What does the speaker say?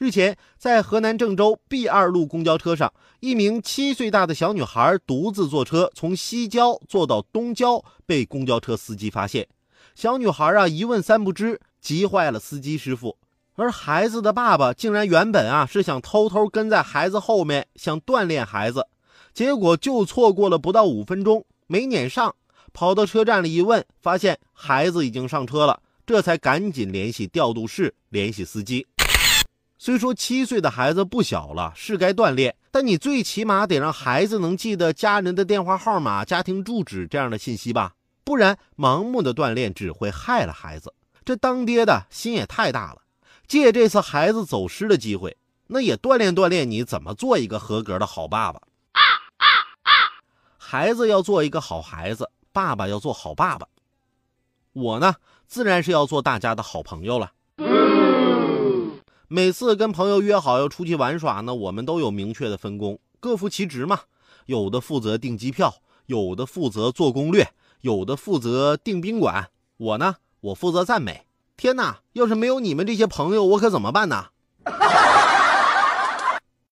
日前，在河南郑州 B 二路公交车上，一名七岁大的小女孩独自坐车从西郊坐到东郊，被公交车司机发现。小女孩啊一问三不知，急坏了司机师傅。而孩子的爸爸竟然原本啊是想偷偷跟在孩子后面，想锻炼孩子，结果就错过了不到五分钟，没撵上。跑到车站里一问，发现孩子已经上车了，这才赶紧联系调度室，联系司机。虽说七岁的孩子不小了，是该锻炼，但你最起码得让孩子能记得家人的电话号码、家庭住址这样的信息吧，不然盲目的锻炼只会害了孩子。这当爹的心也太大了，借这次孩子走失的机会，那也锻炼锻炼你怎么做一个合格的好爸爸。孩子要做一个好孩子，爸爸要做好爸爸。我呢，自然是要做大家的好朋友了。每次跟朋友约好要出去玩耍呢，我们都有明确的分工，各负其职嘛。有的负责订机票，有的负责做攻略，有的负责订宾馆。我呢，我负责赞美。天哪，要是没有你们这些朋友，我可怎么办呢？